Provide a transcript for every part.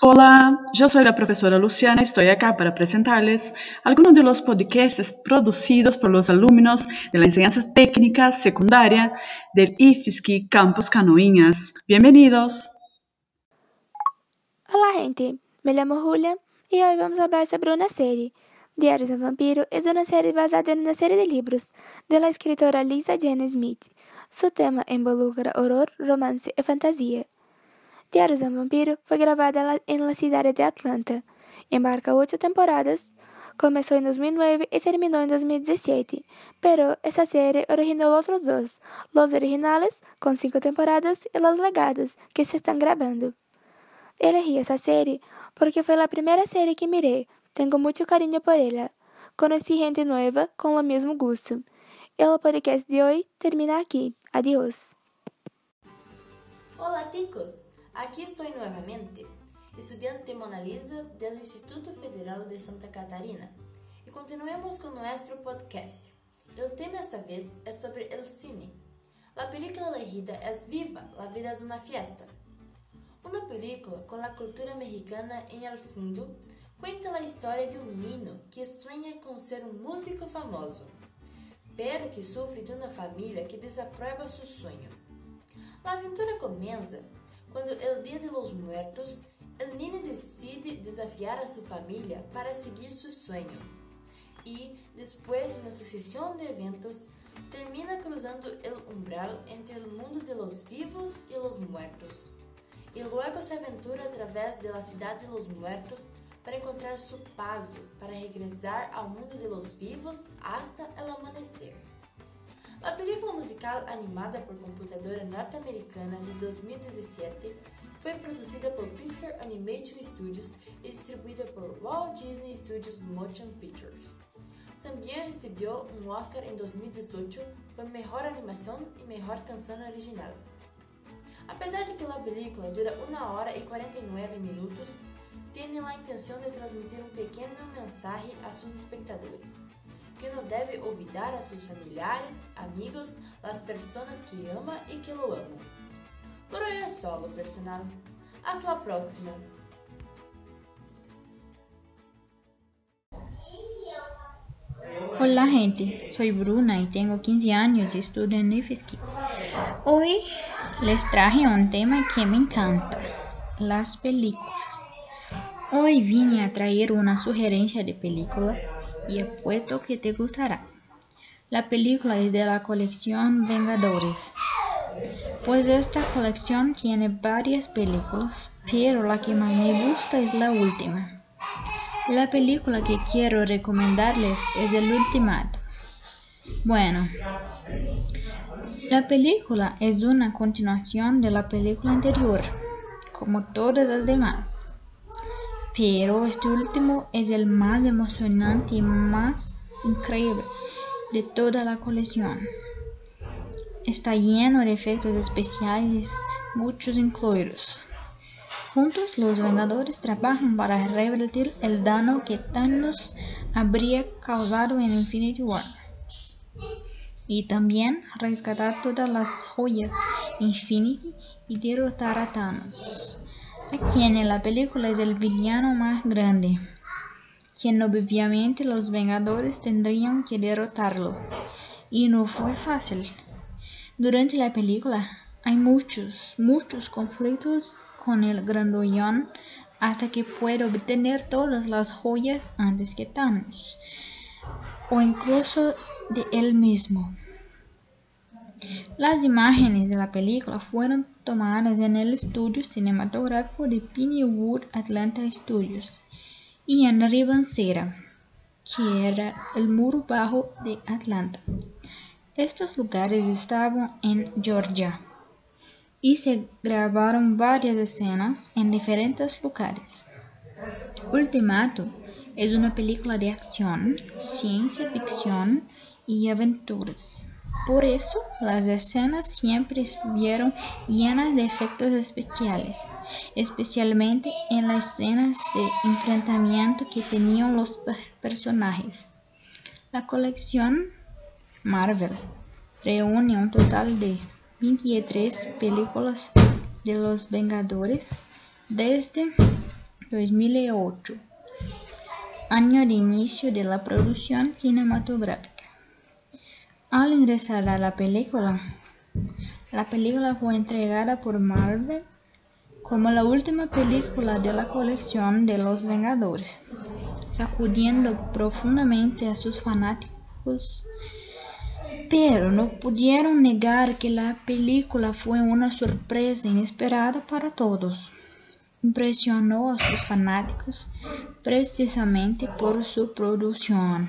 Hola, yo soy la profesora Luciana y estoy acá para presentarles algunos de los podcasts producidos por los alumnos de la enseñanza técnica secundaria del IFSC Campus Canoinhas. Bienvenidos. Hola gente, me llamo Julia y hoy vamos a hablar sobre una serie. Diarios de Vampiro es una serie basada en una serie de libros de la escritora Lisa Jane Smith. Su tema involucra horror, romance y fantasía. Diários de Vampiro foi gravada la cidade de Atlanta. Embarca oito temporadas. Começou em 2009 e terminou em 2017, pero essa série originou outros dois, Los Originales, com cinco temporadas, e Los Legados, que se estão gravando. Elegí essa série porque foi a primeira série que mirei. Tenho muito carinho por ela. Conheci gente nova com o mesmo gosto. E o podcast de hoje termina aqui. Adiós. Olá, ticos! Aquí estoy nuevamente, estudiante Mona Lisa del Instituto Federal de Santa Catarina, y continuemos con nuestro podcast. El tema esta vez es sobre el cine. La película elegida es Viva, la vida es una fiesta. Una película con la cultura mexicana en el fondo cuenta la historia de un niño que sueña con ser un músico famoso, pero que sufre de una familia que desaprueba su sueño. La aventura comienza quando el Dia de los Muertos, el niño decide desafiar a sua família para seguir seu sonho e, depois de uma sucessão de eventos, termina cruzando o umbral entre o mundo de los vivos e los muertos. E logo se aventura através de la cidade de los muertos para encontrar su paso para regressar ao mundo de los vivos hasta el amanecer. A película musical animada por computadora norte-americana de 2017 foi produzida por Pixar Animation Studios e distribuída por Walt Disney Studios Motion Pictures. Também recebeu um Oscar em 2018 por Melhor Animação e Melhor Canção Original. Apesar de que a película dura 1 hora e 49 minutos, tem a intenção de transmitir um pequeno mensagem a seus espectadores que não deve olvidar a seus familiares, amigos, as pessoas que ama e que lo amam. Por hoje é só, personal. Hasta la próxima. Hola gente, soy Bruna y tengo 15 años y estudio en IFSC. Hoy les traje un tema que me encanta, las películas. Hoy vine a traer una sugerencia de película y apuesto que te gustará. La película es de la colección Vengadores. Pues esta colección tiene varias películas, pero la que más me gusta es la última. La película que quiero recomendarles es El Ultimato. Bueno, la película es una continuación de la película anterior, como todas las demás pero este último es el más emocionante y más increíble de toda la colección. Está lleno de efectos especiales, muchos incluidos. Juntos los Vengadores trabajan para revertir el daño que Thanos habría causado en Infinity War. Y también rescatar todas las joyas Infinity y derrotar a Thanos quien en la película es el villano más grande, quien obviamente los Vengadores tendrían que derrotarlo. Y no fue fácil. Durante la película hay muchos, muchos conflictos con el grandollón hasta que puede obtener todas las joyas antes que Thanos, o incluso de él mismo. Las imágenes de la película fueron tomadas en el estudio cinematográfico de Pinewood Atlanta Studios y en Ribancera, que era el muro bajo de Atlanta. Estos lugares estaban en Georgia y se grabaron varias escenas en diferentes lugares. Ultimato es una película de acción, ciencia ficción y aventuras. Por eso, las escenas siempre estuvieron llenas de efectos especiales, especialmente en las escenas de enfrentamiento que tenían los personajes. La colección Marvel reúne un total de 23 películas de los Vengadores desde 2008, año de inicio de la producción cinematográfica. Al ingresar a la película, la película fue entregada por Marvel como la última película de la colección de los Vengadores, sacudiendo profundamente a sus fanáticos, pero no pudieron negar que la película fue una sorpresa inesperada para todos. Impresionó a sus fanáticos precisamente por su producción.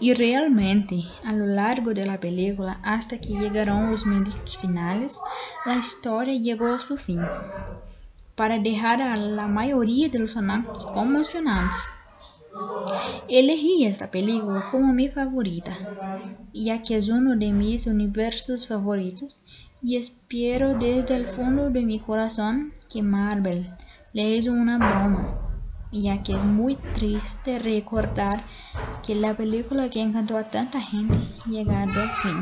Y realmente, a lo largo de la película, hasta que llegaron los minutos finales, la historia llegó a su fin, para dejar a la mayoría de los fanáticos conmocionados. Elegí esta película como mi favorita, ya que es uno de mis universos favoritos y espero desde el fondo de mi corazón que Marvel le hizo una broma ya que es muy triste recordar que la película que encantó a tanta gente llegado al fin.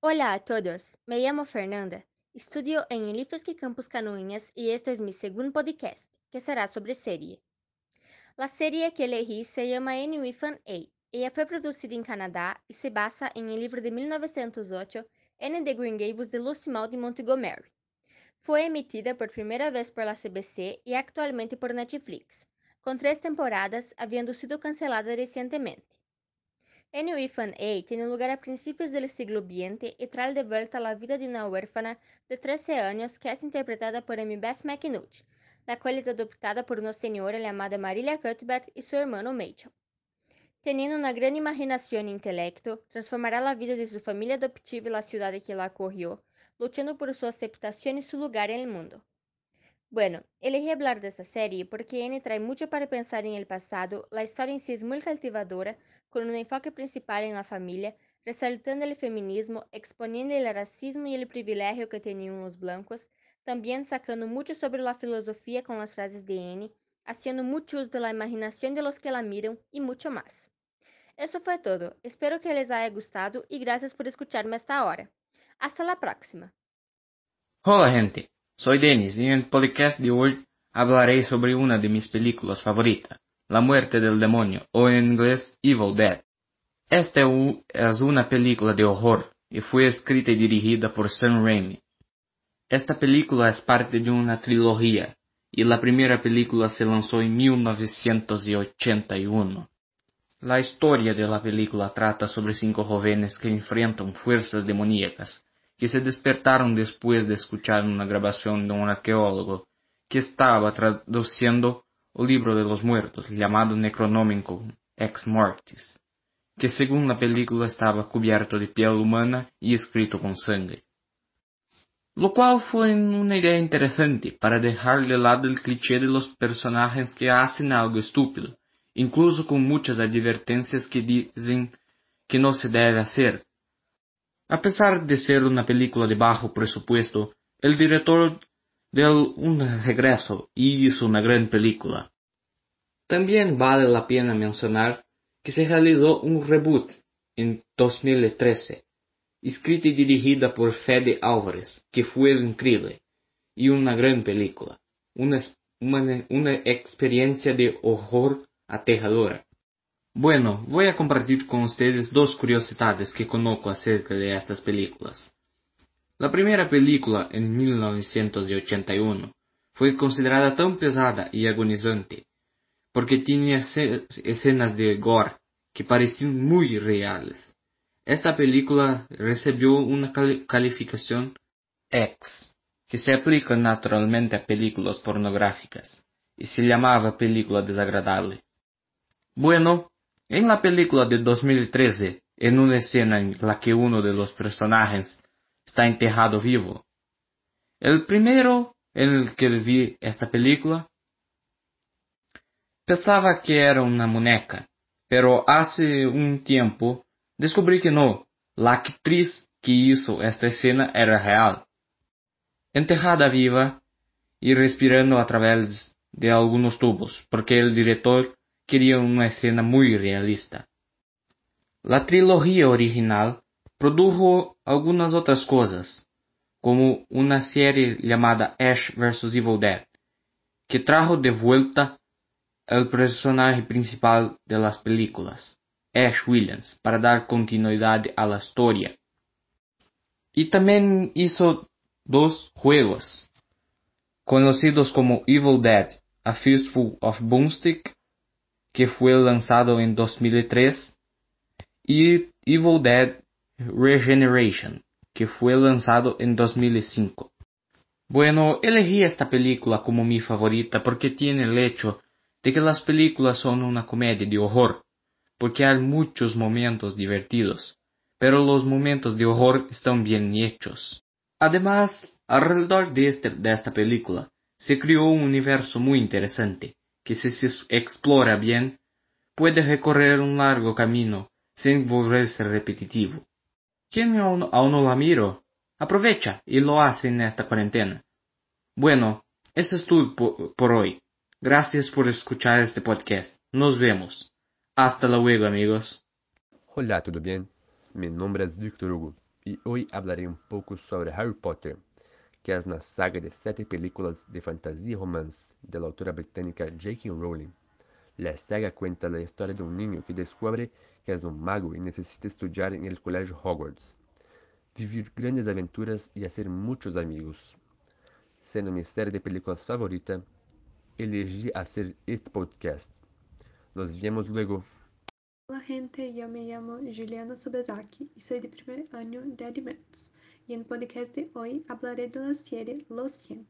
Hola a todos, me llamo Fernanda, estudio en el IFESC Campus Canoinhas y este es mi segundo podcast, que será sobre serie. La serie que elegí se llama Anyway Fan A. Ella fue producida en Canadá y se basa en el libro de 1908 Anne de Green Gables de Lucy Maud Montgomery. Fue emitida por primera vez por la CBC y actualmente por Netflix, con tres temporadas habiendo sido cancelada recientemente. Anyway Fan A tiene lugar a principios del siglo XX y trae de vuelta la vida de una huérfana de 13 años que es interpretada por Amy Beth McNutt, la cual es adoptada por una señora llamada Marilia Cuthbert y su hermano Mitchell. Teniendo una gran imaginación e intelecto, transformará la vida de su familia adoptiva y la ciudad que la acogió, luchando por su aceptación y su lugar en el mundo. Bueno, elegí hablar de esta serie porque Anne trae mucho para pensar en el pasado, la historia en sí es muy cautivadora, con un enfoque principal en la familia, resaltando el feminismo, exponiendo el racismo y el privilegio que tenían los blancos, también sacando mucho sobre la filosofía con las frases de Anne, haciendo mucho uso de la imaginación de los que la miran y mucho más. Eso fue todo, espero que les haya gustado y gracias por escucharme hasta ahora. Hasta la próxima. Hola gente, soy Denis y en el podcast de hoy hablaré sobre una de mis películas favoritas, La muerte del demonio o en inglés Evil Dead. Esta es una película de horror y fue escrita y dirigida por Sam Raimi. Esta película es parte de una trilogía y la primera película se lanzó en 1981. La historia de la película trata sobre cinco jóvenes que enfrentan fuerzas demoníacas que se despertaron después de escuchar una grabación de un arqueólogo que estaba traduciendo el libro de los muertos llamado Necronomicon Ex Mortis, que según la película estaba cubierto de piel humana y escrito con sangre. Lo cual fue una idea interesante para dejar de lado el cliché de los personajes que hacen algo estúpido, incluso con muchas advertencias que dicen que no se debe hacer, a pesar de ser una película de bajo presupuesto, el director dio un regreso y hizo una gran película. También vale la pena mencionar que se realizó un reboot en 2013, escrita y dirigida por Fede Álvarez, que fue increíble y una gran película, una, una, una experiencia de horror aterradora. Bueno, voy a compartir con ustedes dos curiosidades que conozco acerca de estas películas. La primera película, en 1981, fue considerada tan pesada y agonizante porque tenía escenas de gore que parecían muy reales. Esta película recibió una calificación X, que se aplica naturalmente a películas pornográficas, y se llamaba película desagradable. Bueno, en la película de 2013, en una escena en la que uno de los personajes está enterrado vivo, el primero en el que vi esta película pensaba que era una muñeca, pero hace un tiempo descubrí que no, la actriz que hizo esta escena era real. Enterrada viva y respirando a través de algunos tubos, porque el director quería una escena muy realista. La trilogía original produjo algunas otras cosas, como una serie llamada Ash vs. Evil Dead, que trajo de vuelta el personaje principal de las películas, Ash Williams, para dar continuidad a la historia. Y también hizo dos juegos, conocidos como Evil Dead, A Fistful of Boomstick, que fue lanzado en 2003, y Evil Dead Regeneration, que fue lanzado en 2005. Bueno, elegí esta película como mi favorita porque tiene el hecho de que las películas son una comedia de horror, porque hay muchos momentos divertidos, pero los momentos de horror están bien hechos. Además, alrededor de, este, esta película se creó un universo muy interesante, que si se explora bien, puede recorrer un largo camino sin volverse repetitivo. ¿Quién aún, no la miro? Aprovecha y lo hace en esta cuarentena. Bueno, eso es todo por, por hoy. Gracias por escuchar este podcast. Nos vemos. Hasta luego, amigos. Olá, tudo bem? Meu nome é Victor Hugo e hoje falarei um pouco sobre Harry Potter, é uma saga de sete películas de fantasia e romance da autora britânica J.K. Rowling. La saga cuenta a história de um niño que descobre que é um mago e necessita estudar em el colégio Hogwarts, vivir grandes aventuras e fazer muitos amigos. Sendo minha série de películas favorita, elegi hacer este podcast. Nos vemos luego. Hola gente, yo me llamo Juliana Sobezaki y soy de primer año de alimentos. En el podcast de hoy hablaré de la serie Los 100.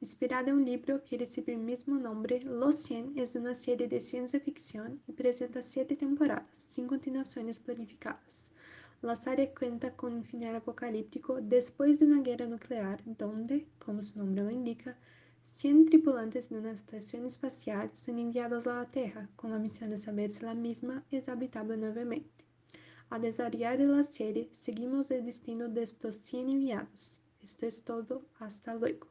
Inspirada en un libro que recibe el mismo nombre, Los 100 es una de ciencia ficción y presenta siete temporadas, sin continuaciones planificadas. La serie cuenta con un final apocalíptico después de una guerra nuclear, donde, como su nombre lo indica, 100 tripulantes de una estación espacial son enviados a la Tierra con la misión de saber si la misma es habitable nuevamente. Al desarrollar la serie, seguimos el destino de estos 100 enviados. Esto es todo. Hasta luego.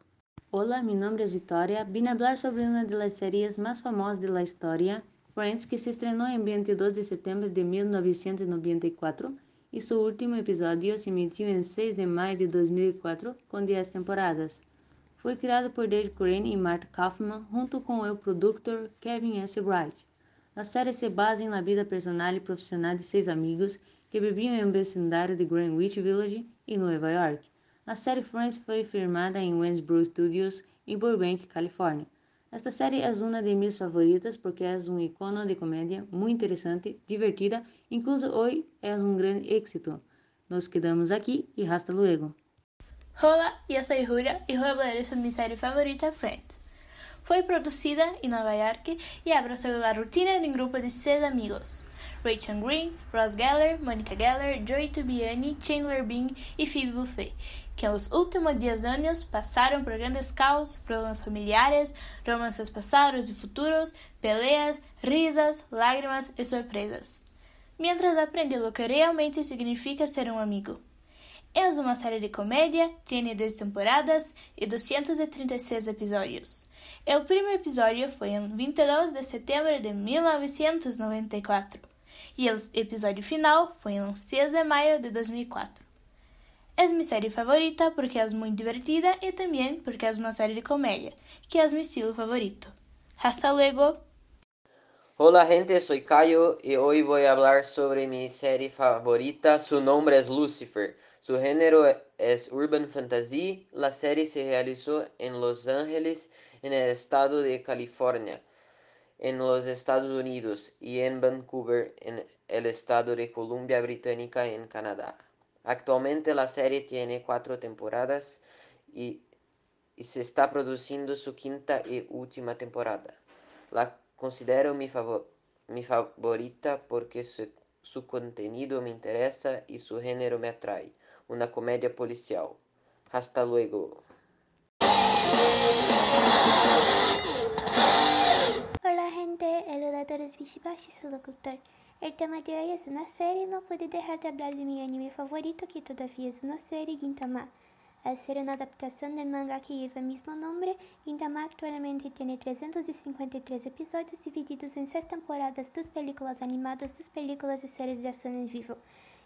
Hola, mi nombre es Victoria. Vine a hablar sobre una de las series más famosas de la historia, Friends, que se estrenó en 22 de septiembre de 1994 y su último episodio se emitió en 6 de mayo de 2004 con 10 temporadas. Foi criado por Dave Crane e Mark Kaufman junto com o produtor Kevin S. Wright. A série se basa na vida personal e profissional de seis amigos que viviam em um vecindário de Greenwich Village, em Nova York. A série Friends foi filmada em Westbrook Studios, em Burbank, Califórnia. Esta série é uma de minhas favoritas porque é um icono de comédia muito interessante, divertida, incluso hoje é um grande êxito. Nos quedamos aqui e hasta luego. Hola, yo soy Julia y voy a hablar sobre mi serie favorita, Friends. Fue producida en Nueva York y habla sobre la rutina de un grupo de seis amigos. Rachel Green, Ross Geller, Monica Geller, Joey Tribbiani, Chandler Bing y Phoebe Buffet, que en los últimos 10 años pasaron por grandes caos, problemas familiares, romances pasados y futuros, peleas, risas, lágrimas y sorpresas. Mientras aprende lo que realmente significa ser un amigo. É uma série de comédia, tem 10 temporadas e 236 episódios. O primeiro episódio foi em 22 de setembro de 1994 e o episódio final foi em 6 de maio de 2004. É minha série favorita porque é muito divertida e também porque é uma série de comédia, que é meu estilo favorito. Hasta luego! Hola gente, soy Caio y hoy voy a hablar sobre mi serie favorita. Su nombre es Lucifer. Su género es Urban Fantasy. La serie se realizó en Los Ángeles, en el estado de California, en los Estados Unidos, y en Vancouver, en el estado de Columbia Británica, en Canadá. Actualmente la serie tiene cuatro temporadas y, se está produciendo su quinta y última temporada. La considero mi, favor, mi favorita porque su contenido me interesa y su género me atrae. Una comedia policial. Hasta luego. Hola gente, el orador es Vishibashi, su locutor. El tema de hoy es una serie, no puedo dejar de hablar de mi anime favorito, que todavía es una serie, Gintama. Al ser una adaptación del manga que lleva el mismo nombre, Gintama actualmente tiene 353 episodios divididos en 6 temporadas, 2 películas animadas, 2 películas y series de acción en vivo.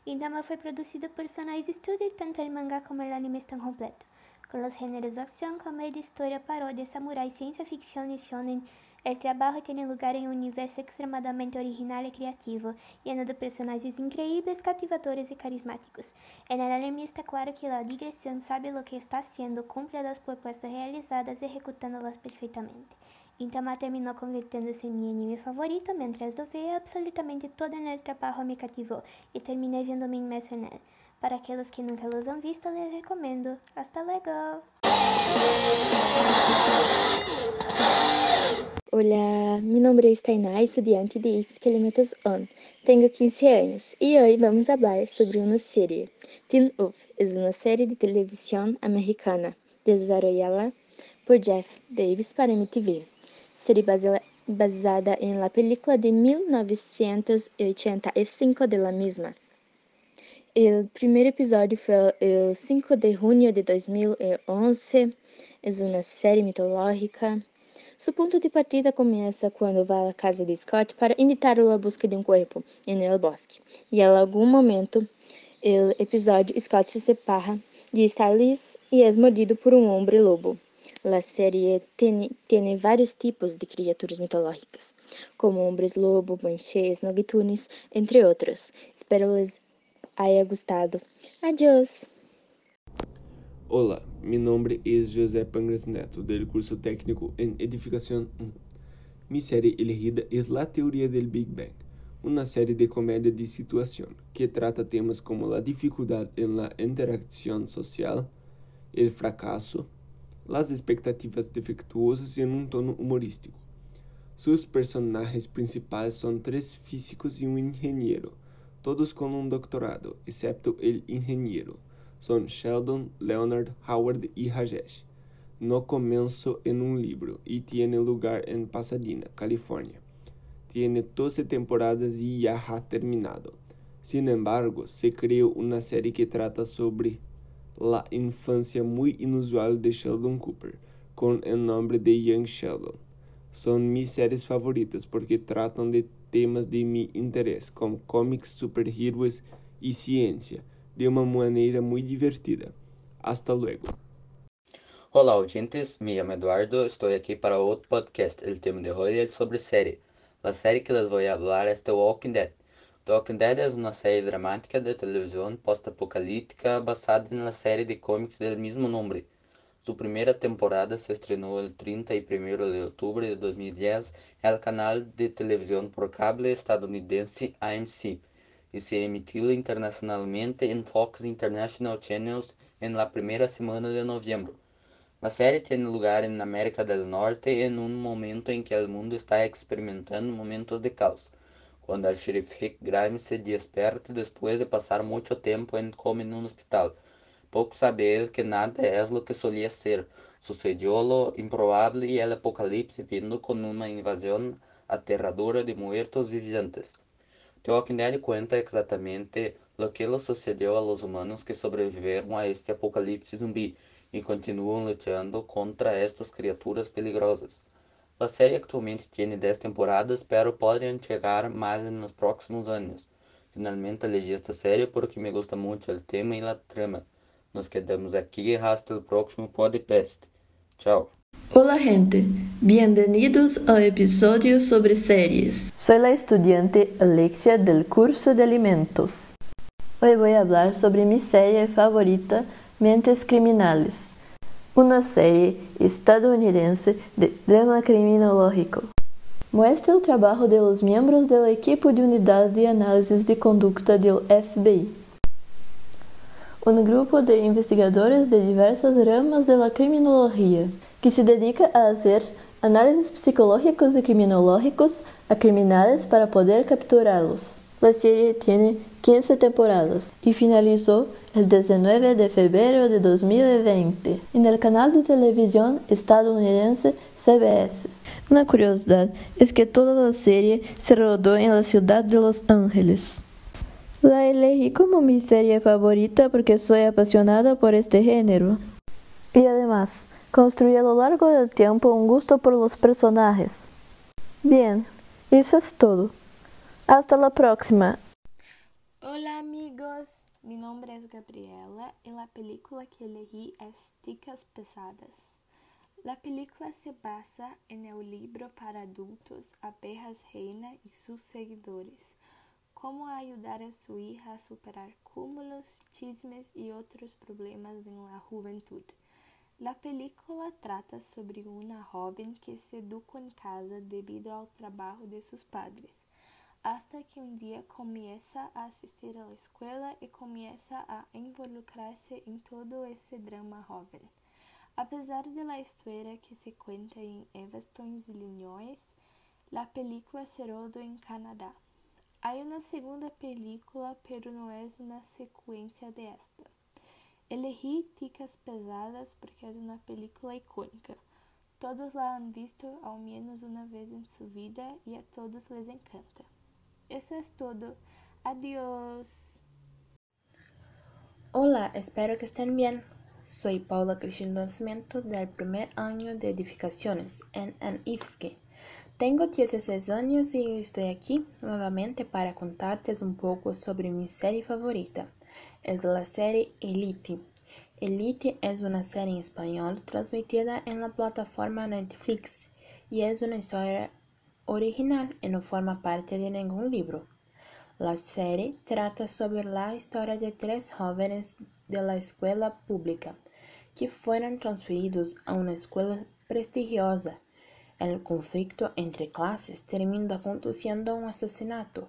Gintama foi produzido por Sunrise Studio e tanto o mangá como o anime estão completos. con los géneros de acción, comedia, historia, parodia, samurai, ciencia ficción y shonen. El trabajo tiene lugar en un universo extremadamente original y creativo, lleno de personajes increíbles, cautivadores y carismáticos. En el anime está claro que la digresión sabe lo que está haciendo, cumple las propuestas realizadas, ejecutándolas perfectamente. Gintama terminó convirtiéndose en mi anime favorito, mientras lo veía absolutamente todo en el trabajo me cativó y terminé viéndome él. Para aqueles que nunca los han visto, les recomendo. Hasta luego! Olá, meu nome é Tainá, estudante de Elementos On. Tenho 15 anos e hoje vamos falar sobre uma série. Teen Wolf é uma série de televisão americana desenvolvida por Jeff Davis para MTV. Série baseada em la película de 1985 de la misma. Primeiro episódio foi o 5 de junho de 2011. É uma série mitológica. Seu ponto de partida começa quando vai à casa de Scott para invitá-lo à busca de um corpo em el bosque. E em algum momento, o episódio, Scott se separa de Stylis e é mordido por um homem lobo. A série tem, vários tipos de criaturas mitológicas, como homens lobo, banshés, nocturnes, entre outros. Espero les haya gustado. Adiós. Olá, meu nome é José Pangras Neto, do curso técnico em Edificação 1. Minha série elegida é La Teoria del Big Bang, uma série de comédia de situação que trata temas como a dificuldade em la interacção social, o fracasso, as expectativas defectuosas e em um tono humorístico. Seus personagens principais são três físicos e um engenheiro todos com um doutorado, excepto o engenheiro. São Sheldon, Leonard, Howard e Rajesh. No começo um livro e tiene lugar em Pasadena, Califórnia. Tiene 12 temporadas e já ha terminado. Sin embargo, se creou uma série que trata sobre la infância muito inusual de Sheldon Cooper, com o nome de Young Sheldon. São minhas séries favoritas porque tratam de temas de meu interesse, como cómics, superhéroes e ciência, de uma maneira muito divertida. Hasta luego. Olá, ouvintes. Me chamo Eduardo. Estou aqui para outro podcast. O tema de é sobre série. A série que les voy a hablar es The Walking Dead. The Walking Dead é uma série dramática de televisão post-apocalíptica basada na série de cómics do mesmo nome. Su primera temporada se estrenó el 31 de octubre de 2010 en el canal de televisión por cable estadounidense AMC y se emitió internacionalmente en Fox International Channels en la primera semana de noviembre. La serie tiene lugar en América del Norte en un momento en que el mundo está experimentando momentos de caos, el sheriff Rick Grimes se despierta después de pasar mucho tiempo en coma en hospital. Pouco saber que nada é lo que solía ser. Sucedió lo improbable y el apocalipse vindo con una invasión aterradora de muertos vivientes. The Walking Dead cuenta exatamente lo que le sucedió a los humanos que sobreviveron a este apocalipse zumbi y continúan luchando contra estas criaturas peligrosas. La serie actualmente tiene 10 temporadas, pero podrían llegar más en los próximos años. Finalmente elegí esta serie porque me gusta mucho el tema y la trama. Nos quedamos aqui hasta el próximo podcast. Chao. Hola gente, bienvenidos al episodio sobre series. Soy la estudiante Alexia del curso de alimentos. Hoy voy a hablar sobre mi serie favorita, Mentes Criminales, una serie estadounidense de drama criminológico. Muestra el trabajo de los miembros del equipo de unidad de análisis de conducta del FBI um grupo de investigadores de diversas ramas de la criminología que se dedica a hacer análisis psicológicos y criminológicos a criminales para poder capturarlos. La serie tiene 15 temporadas y finalizó el 19 de febrero de 2020 en el canal de televisión estadounidense CBS. Una curiosidad es que toda la serie se rodó en la ciudad de Los Ángeles. La elegí como mi serie favorita porque soy apasionada por este género. Y además, construí a lo largo del tiempo un gusto por los personajes. Bien, eso es todo. Hasta la próxima. Hola amigos, mi nombre es Gabriela y la película que elegí es Ticas Pesadas. La película se basa en el libro para adultos Abejas Reina y sus seguidores, cómo ayudar a su hija a superar cúmulos, chismes y otros problemas en la juventud. La película trata sobre una joven que se educó en casa debido al trabajo de sus padres, hasta que un día comienza a asistir a la escuela y comienza a involucrarse en todo ese drama joven. Apesar de la historia que se cuenta en Evanston, Illinois, la película se rodó en Canadá. Hay una segunda película, pero no es una secuencia de esta. Elegí Ticas Pesadas porque es una película icónica. Todos la han visto al menos una vez en su vida y a todos les encanta. Eso es todo. Adiós. Hola, espero que estén bien. Soy Paula Cristina Nascimento del primer año de edificaciones en Anifsky. Tengo 16 años y estoy aquí nuevamente para contarte un poco sobre mi serie favorita. Es la serie Elite. Elite es una serie en español transmitida en la plataforma Netflix y es una historia original y no forma parte de ningún libro. La serie trata sobre la historia de tres jóvenes de la escuela pública que fueron transferidos a una escuela prestigiosa. El conflicto entre clases termina conduciendo a un asesinato.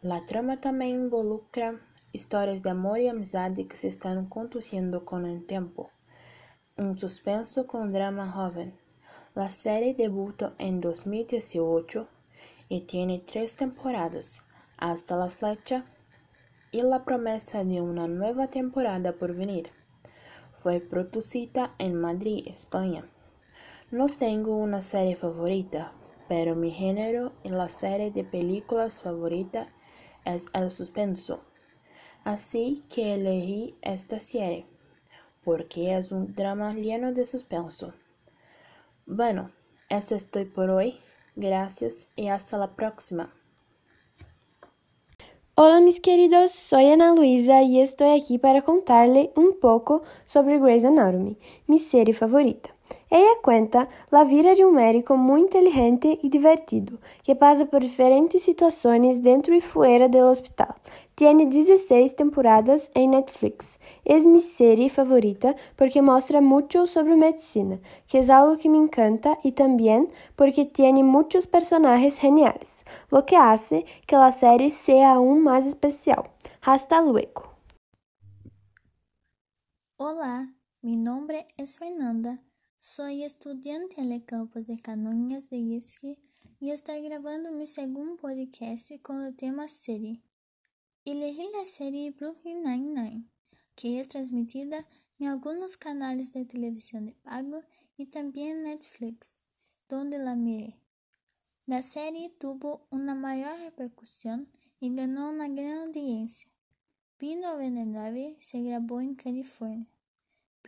La trama también involucra historias de amor y amistad que se están conduciendo con el tiempo. Un suspenso con drama joven. La serie debutó en 2018 y tiene tres temporadas, hasta la flecha y la promesa de una nueva temporada por venir. Fue producida en Madrid, España. No tengo una serie favorita, pero mi género en la serie de películas favorita es el suspenso. Así que elegí esta serie, porque es un drama lleno de suspenso. Bueno, eso es todo por hoy. Gracias y hasta la próxima. Hola mis queridos, soy Ana Luisa y estoy aquí para contarle un poco sobre Grey's Anatomy, mi serie favorita. Ella cuenta la vida de un médico muy inteligente y divertido, que pasa por diferentes situaciones dentro y fuera del hospital. Tiene 16 temporadas en Netflix. Es mi serie favorita porque muestra mucho sobre medicina, que es algo que me encanta, y también porque tiene muchos personajes geniales, lo que hace que la serie sea aún más especial. Hasta luego. Hola, mi nombre es Fernanda. Soy estudiante el campus de Canoinhas de IFSC y estoy grabando mi segundo podcast con el tema serie. Elegí la serie Brooklyn Nine-Nine, que es transmitida en algunos canales de televisión de pago y también en Netflix, donde la miré. La serie tuvo una mayor repercusión y ganó una gran audiencia. B99 se grabó en California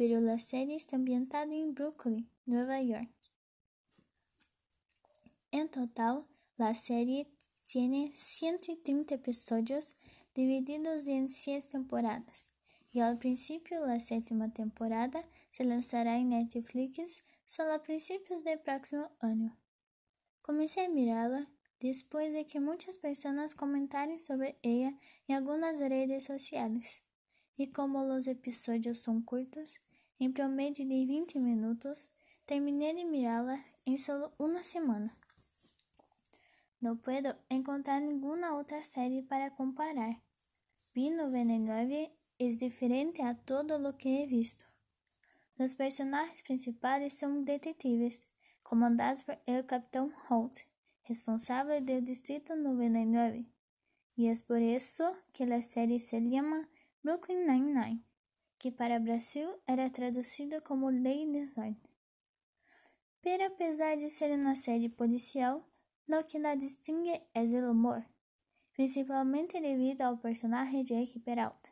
pero la serie está ambientada en Brooklyn, Nueva York. En total, la serie tiene 130 episodios divididos en 6 temporadas, y al principio la séptima temporada se lanzará en Netflix solo a principios del próximo año. Comencé a mirarla después de que muchas personas comentaron sobre ella en algunas redes sociales, y como los episodios son cortos, em promedio de 20 minutos, terminei de mirá-la em solo uma semana. Não puedo encontrar nenhuma outra série para comparar. B99 é diferente a todo lo que he visto. Os personagens principais são detetives, comandados por el Capitão Holt, responsável do Distrito 99. E é por isso que a série se chama Brooklyn Nine-Nine que para Brasil era traduzida como Lei e Desordem. Pero apesar de ser uma série policial, lo que la distingue é o humor, principalmente devido ao personagem Jake Peralta.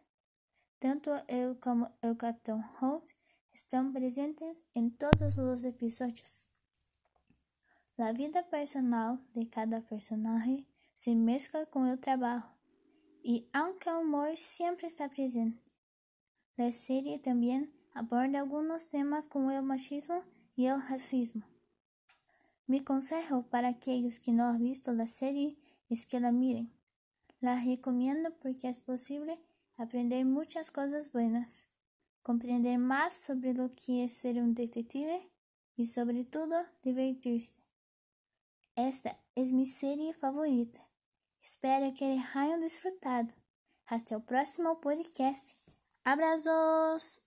Tanto ele como o Capitão Holt estão presentes em todos os episódios. A vida personal de cada personagem se mescla com o trabalho, y aunque el humor siempre está presente, la serie también aborda algunos temas como el machismo y el racismo. Mi consejo para aquellos que no han visto la serie es que la miren. La recomiendo porque es posible aprender muchas cosas buenas, comprender más sobre lo que es ser un detective y sobre todo divertirse. Esta es mi serie favorita. Espero que hayan disfrutado. Hasta el próximo podcast. Abrazos.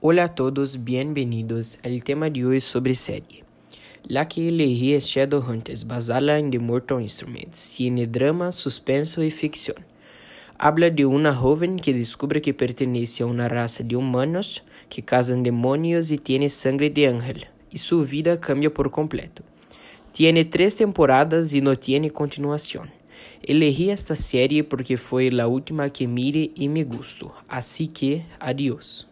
Hola a todos, bienvenidos. El tema de hoy es sobre serie. La que elegí es Shadowhunters, basada en The Mortal Instruments. Tiene drama, suspenso y ficción. Habla de una joven que descubre que pertenece a una raza de humanos que cazan demonios y tiene sangre de ángel, y su vida cambia por completo. Tiene tres temporadas y no tiene continuación. Elegí esta serie porque fue la última que mire y me gustó, así que adiós.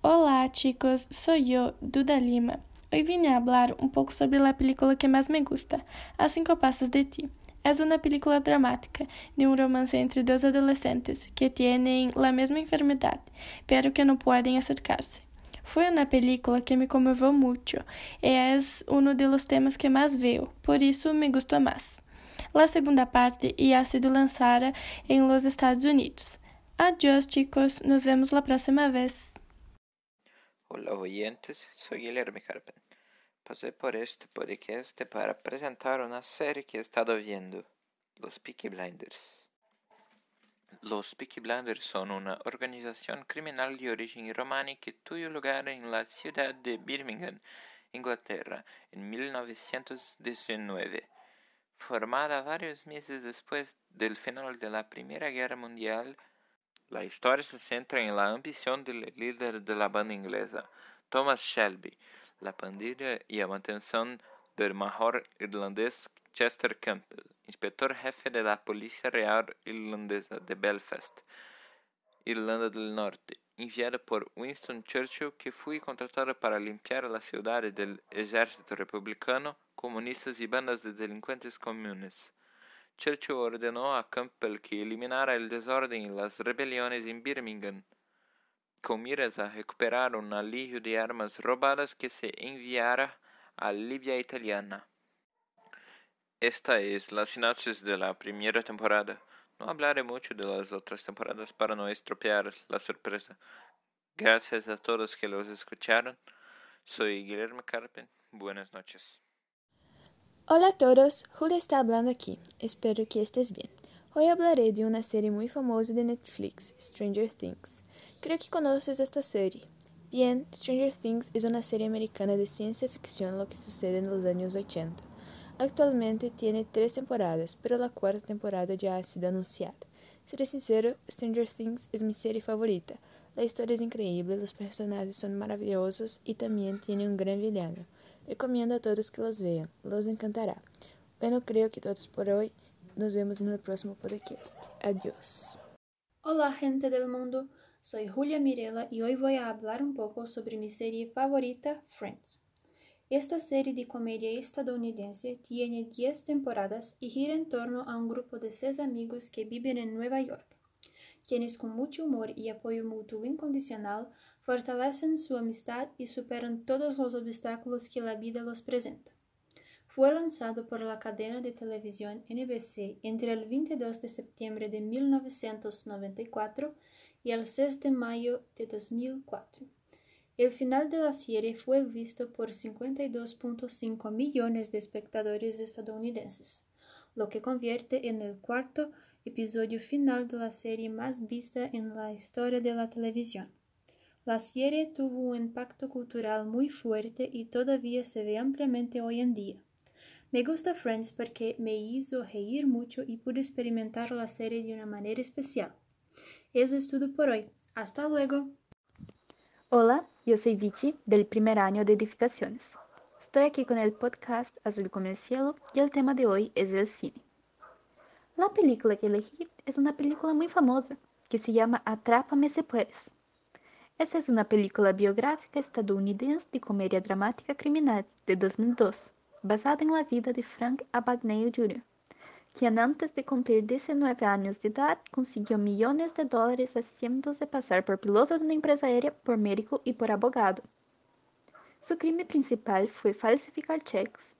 Olá, chicos, soy yo, Duda Lima. Hoy vine a hablar un poco sobre la película que más me gusta, A Cinco Pasos de Ti. Es una película dramática de un romance entre dos adolescentes que tienen la misma enfermedad, pero que no pueden acercarse. Fue una película que me conmovió mucho y es uno de los temas que más veo, por eso me gustó más. La segunda parte ya ha sido lanzada en los Estados Unidos. Adiós chicos, nos vemos la próxima vez. Hola oyentes, soy Guilherme Carpen. Pasé por este podcast para presentar una serie que he estado viendo, Los Peaky Blinders. Los Peaky Blinders son una organización criminal de origen romani que tuvo lugar en la ciudad de Birmingham, Inglaterra, en 1919. Formada varios meses después del final de la Primera Guerra Mundial, la historia se centra en la ambición del líder de la banda inglesa, Thomas Shelby, la pandilla y la mantención del major irlandés Chester Campbell, inspector jefe de la Policía Real Irlandesa de Belfast, Irlanda del Norte, enviado por Winston Churchill que fue contratado para limpiar la ciudad del ejército republicano, comunistas y bandas de delincuentes comunes. Churchill ordenó a Campbell que eliminara el desorden y las rebeliones en Birmingham, con miras a recuperar un alivio de armas robadas que se enviara a Libia italiana. Esta es la sinopsis de la primera temporada. No hablaré mucho de las otras temporadas para no estropear la sorpresa. Gracias a todos que los escucharon. Soy Guillermo Carpen. Buenas noches. Hola a todos, Julia está hablando aquí. Espero que estés bien. Hoy hablaré de una serie muy famosa de Netflix, Stranger Things. Creo que conoces esta serie. Bien, Stranger Things es una serie americana de ciencia ficción lo que sucede en los años 80. Actualmente tiene tres temporadas, pero la cuarta temporada ya ha sido anunciada. Seré sincero, Stranger Things es mi serie favorita. La historia es increíble, los personajes son maravillosos y también tiene un gran villano. Recomiendo a todos que los vean, los encantará. Bueno, creo que todos por hoy. Nos vemos el próximo podcast. Adiós. Hola gente del mundo, soy Julia Mirela y hoy voy a hablar un poco sobre mi serie favorita, Friends. Esta serie de comedia estadounidense tiene 10 temporadas y gira en torno a un grupo de seis amigos que viven en Nueva York, quienes con mucho humor y apoyo mutuo incondicional fortalecen su amistad y superan todos los obstáculos que la vida los presenta. Fue lanzado por la cadena de televisión NBC entre el 22 de septiembre de 1994 y el 6 de mayo de 2004. El final de la serie fue visto por 52.5 millones de espectadores estadounidenses, lo que convierte en el cuarto episodio final de la serie más vista en la historia de la televisión. La serie tuvo un impacto cultural muy fuerte y todavía se ve ampliamente hoy en día. Me gusta Friends porque me hizo reír mucho y pude experimentar la serie de una manera especial. Eso es todo por hoy. Hasta luego. Hola, yo soy Vichy del primer año de Edificaciones. Estoy aquí con el podcast Azul como el cielo y el tema de hoy es el cine. La película que elegí es una película muy famosa que se llama Atrápame si puedes. Essa é uma película biográfica estadunidense de comédia dramática criminal de 2002, basada em la vida de Frank Abagnale Jr., quien antes de cumplir 19 años de edad consiguió millones de dólares haciéndose pasar por piloto de una empresa aérea, por médico y por abogado. Su crimen principal fue falsificar cheques.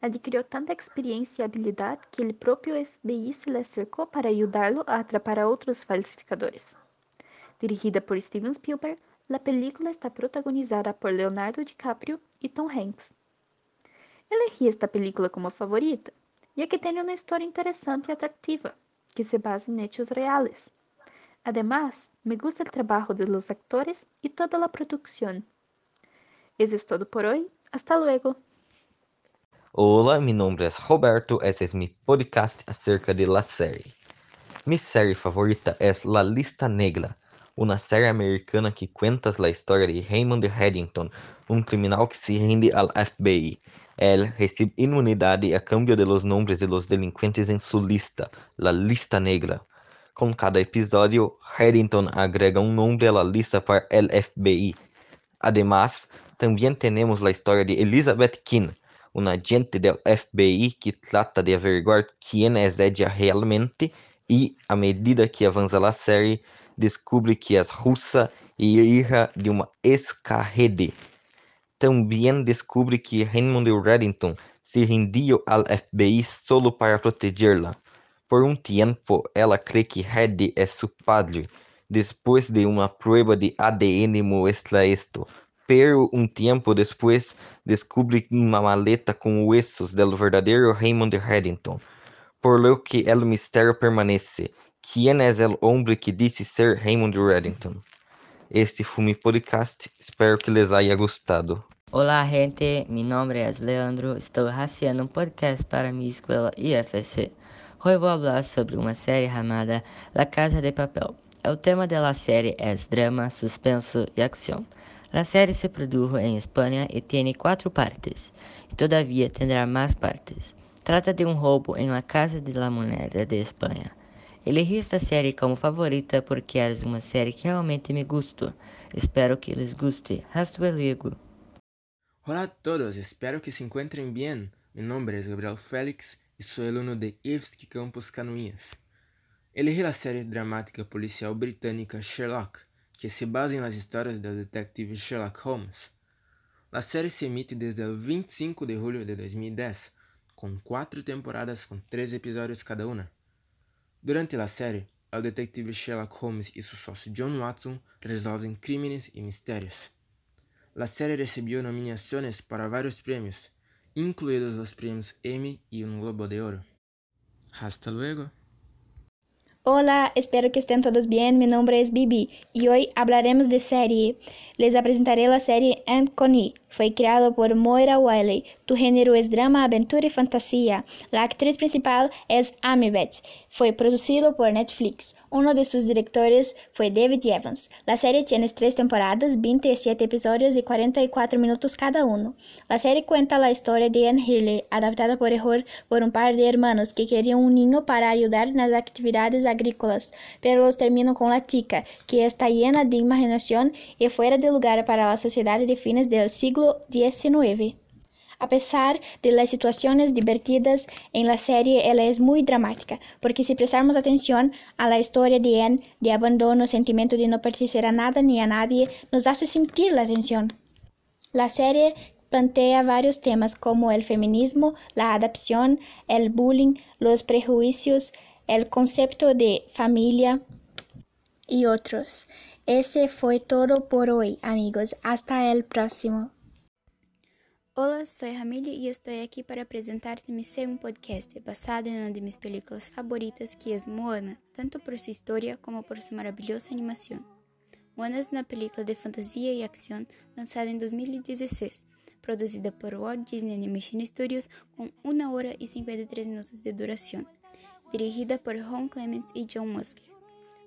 Adquirió tanta experiencia y habilidad que el propio FBI se le acercó para ayudarlo a atrapar a otros falsificadores. Dirigida por Steven Spielberg, la película está protagonizada por Leonardo DiCaprio y Tom Hanks. Elegí esta película como favorita, ya que tiene una historia interesante y atractiva, que se basa en hechos reales. Además, me gusta el trabajo de los actores y toda la producción. Eso es todo por hoy. Hasta luego. Olá, meu nome é Roberto, esse é meu podcast acerca de la série. Mi série favorita é La Lista Negra, uma série americana que conta a história de Raymond Reddington, um criminal que se rende ao FBI. Ele recebe imunidade a cambio de los nombres de los delinquentes em sua lista, La Lista Negra. Com cada episódio, Reddington agrega um nome à lista para el FBI. Además, também temos a história de Elizabeth Keane, un agente del FBI que trata de averiguar quién es ella realmente y, a medida que avanza la serie, descubre que es rusa y hija de uma ex-KGB. Também descubre que Raymond Reddington se rendiu ao FBI solo para protegê-la. Por um tempo, ela crê que Red é seu padre. Depois de uma prova de ADN mostra esto, pero um tempo depois descobre uma maleta com huesos del verdadeiro Raymond Reddington, por lo que el mistério permanece. ¿Quién es el hombre que disse ser Raymond Reddington? Este foi meu podcast, espero que les haya gostado. Olá, gente, meu nome é Leandro, estou haciendo um podcast para minha escola IFC. Hoje vou falar sobre uma série chamada La Casa de Papel. O tema da série é drama, suspenso e ação. La serie se produjo en España y tiene cuatro partes, y todavía tendrá más partes. Trata de un robo en la Casa de la Moneda de España. Elegí esta série como favorita porque é uma série que realmente me gustou. Espero que les guste. Hasta luego. Hola a todos, espero que se encuentren bien. Mi nombre es Gabriel Félix y soy alumno de IFSC Campus Canoinhas. Elegí la série dramática policial britânica Sherlock que se basa nas histórias do detetive Sherlock Holmes. A série se emite desde o 25 de julho de 2010, com quatro temporadas com três episódios cada uma. Durante a série, o detetive Sherlock Holmes e seu sócio John Watson resolvem crimes e mistérios. A série recebeu nomeações para vários prêmios, incluídos os prêmios Emmy e um Globo de Ouro. Hasta luego. Hola, espero que estén todos bien. Mi nombre es Bibi y hoy hablaremos de serie. Les presentaré la serie Anne Connie. Fue creado por Moira Wiley. Tu género es drama, aventura y fantasía. La actriz principal es Amy Betts. Fue producido por Netflix. Uno de sus directores fue David Evans. La serie tiene tres temporadas, 27 episodios y 44 minutos cada uno. La serie cuenta la historia de Anne Hurley, adaptada por error por un par de hermanos que querían un niño para ayudar en las actividades agrícolas, pero los terminan con la chica, que está llena de imaginación y fuera de lugar para la sociedad de fines del siglo XIX. A pesar de las situaciones divertidas en la serie, ela es muy dramática, porque si prestamos atención a la historia de Anne, de abandono, sentimiento de no pertenecer a nada ni a nadie, nos hace sentir la tensión. La serie plantea varios temas como el feminismo, la adopción, el bullying, los prejuicios, el concepto de familia y otros. Ese fue todo por hoy, amigos. Hasta el próximo. Olá, sou Ramília e estou aqui para apresentar-te um podcast basado em uma de minhas películas favoritas, que é Moana, tanto por sua história como por sua maravilhosa animação. Moana é uma película de fantasia e ação lançada em 2016, produzida por Walt Disney Animation Studios com 1 hora e 53 minutos de duração, dirigida por Ron Clements e John Musker.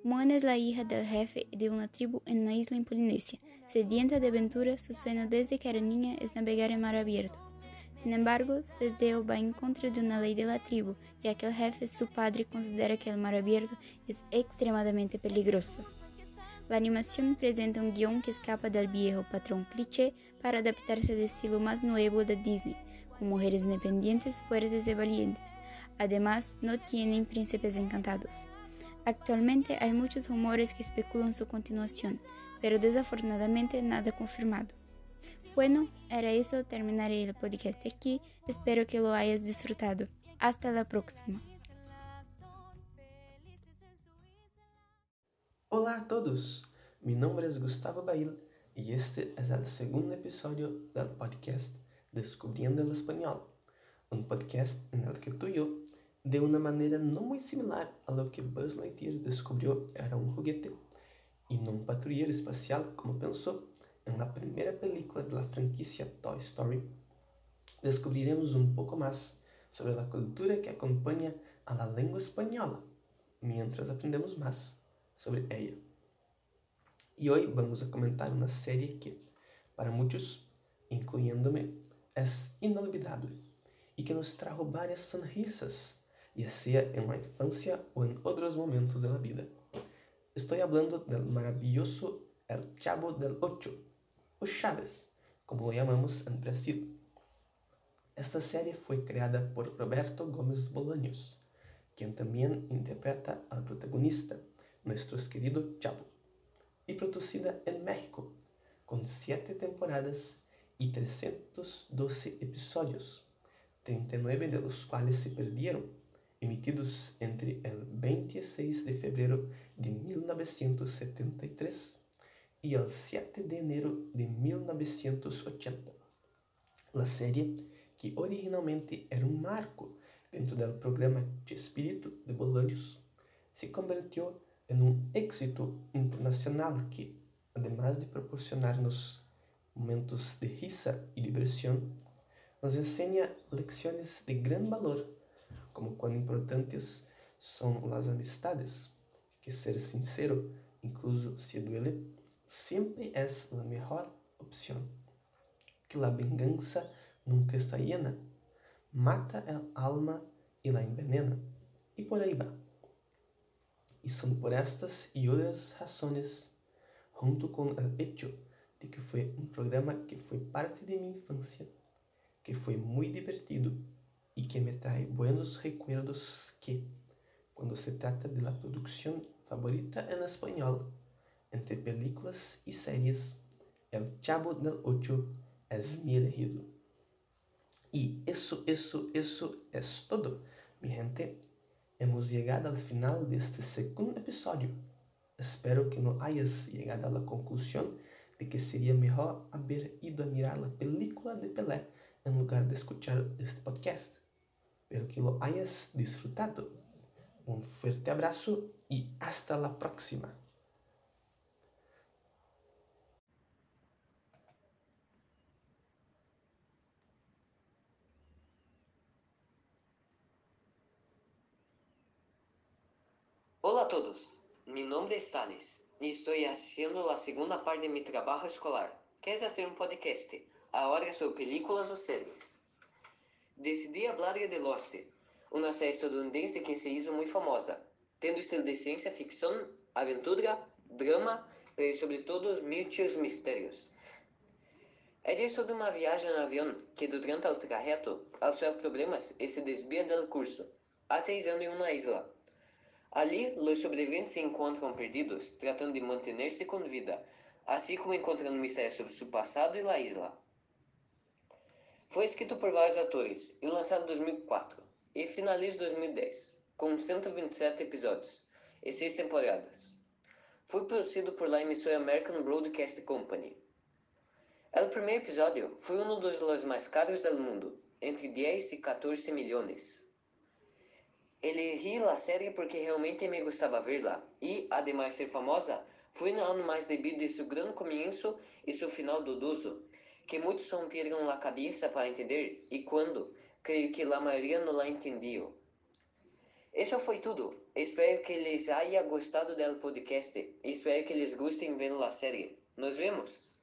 Moana es la hija del jefe de una tribu en una isla en Polinesia. Sedienta de aventura, su sueño desde que era niña es navegar en mar abierto. Sin embargo, su deseo va en contra de una ley de la tribu, ya que el jefe, su padre, considera que el mar abierto es extremadamente peligroso. La animación presenta un guion que escapa del viejo patrón cliché para adaptarse al estilo más nuevo de Disney, con mujeres independientes, fuertes y valientes, Además, no tienen príncipes encantados. Actualmente hay muchos rumores que especulan su continuación, pero desafortunadamente nada confirmado. Bueno, era eso, terminaré el podcast aquí. Espero que lo hayas disfrutado. Hasta la próxima. Olá a todos! Mi nombre es Gustavo Bail y este es el segundo episodio del podcast Descubriendo el Español, un podcast en el que y yo, de una manera no muy similar a lo que Buzz Lightyear descubrió era un juguete y no un patrullero espacial como pensó en la primera película de la franquicia Toy Story, descubriremos un poco más sobre la cultura que acompaña a la lengua española, mientras aprendemos más sobre ella. Y hoy vamos a comentar una serie que, para muchos, incluyéndome, es inolvidable y que nos trajo varias sonrisas, ya sea en la infancia o en otros momentos de la vida. Estoy hablando del maravilloso El Chavo del Ocho, o Chaves, como lo llamamos en Brasil. Esta serie fue creada por Roberto Gómez Bolaños, quien también interpreta al protagonista, nuestro querido Chavo, y producida en México, con 7 temporadas y 312 episodios, 39 de los cuales se perdieron, emitidos entre el 26 de febrero de 1973 y el 7 de enero de 1980. La serie, que originalmente era un marco dentro del programa Espíritu de Bolaños, se convirtió en un éxito internacional que, además de proporcionarnos momentos de risa y diversión, nos enseña lecciones de gran valor, como cuán importantes son las amistades, que ser sincero, incluso si duele, siempre es la mejor opción, que la venganza nunca está llena, mata el alma y la envenena, y por ahí va. Y son por estas y otras razones, junto con el hecho de que fue un programa que fue parte de mi infancia, que fue muy divertido y que me trae buenos recuerdos que, cuando se trata de la producción favorita en español, entre películas y series, El Chavo del Ocho es mi elegido. Y eso, eso, eso es todo, mi gente. Hemos llegado al final de este segundo episodio. Espero que no hayas llegado a la conclusión de que sería mejor haber ido a mirar la película de Pelé en lugar de escuchar este podcast. Espero que lo hayas disfrutado. Un fuerte abrazo y hasta la próxima. Hola a todos, mi nombre es Thales y estoy haciendo la segunda parte de mi trabajo escolar, que es hacer un podcast, ahora sobre películas o series. Decidí hablar de Lost, uma série estadunidense que se hizo muy famosa, tendo estilo de ciencia ficción, aventura, drama, pero sobre todo muchos misterios. É sobre uma viagem em avião que durante o trajeto sofre problemas e se desvia do curso, aterrissando em uma isla. Ali, os sobreviventes se encontram perdidos, tratando de manter-se com vida, assim como encontrando mistérios sobre seu passado e a isla. Foi escrito por vários atores e lançado em 2004 e finaliza em 2010, com 127 episódios e 6 temporadas. Foi produzido por la emissora American Broadcast Company. O primeiro episódio foi um dos mais caros do mundo, entre 10 e 14 milhões. Elegí la série porque realmente me gostava verla e, además de ser famosa, foi aún mais debido a seu grande começo e seu final dudoso, que muitos romperam a cabeça para entender e quando, creio que a maioria não la entendiu. Isso foi tudo. Espero que les haya gostado do podcast e espero que les gostem vendo a série. Nos vemos!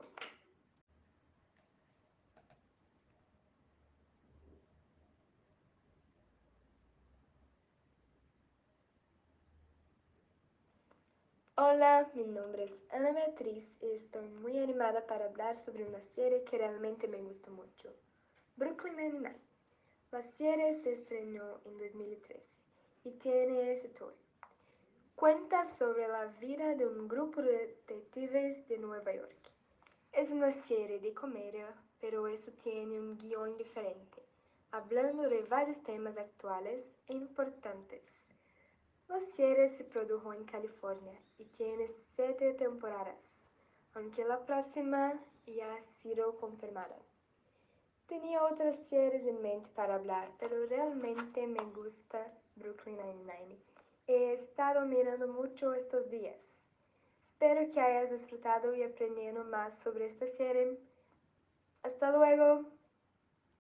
Hola, mi nombre es Ana Beatriz y estoy muy animada para hablar sobre una serie que realmente me gusta mucho, Brooklyn Nine-Nine. La serie se estrenó en 2013 y tiene éxito. Cuenta sobre la vida de un grupo de detectives de Nueva York. Es una serie de comedia, pero eso tiene un guion diferente, hablando de varios temas actuales e importantes. La serie se produjo en California y tiene siete temporadas, aunque la próxima ya ha sido confirmada. Tenía otras series en mente para hablar, pero realmente me gusta Brooklyn Nine-Nine. He estado mirando mucho estos días. Espero que hayas disfrutado y aprendido más sobre esta serie. Hasta luego.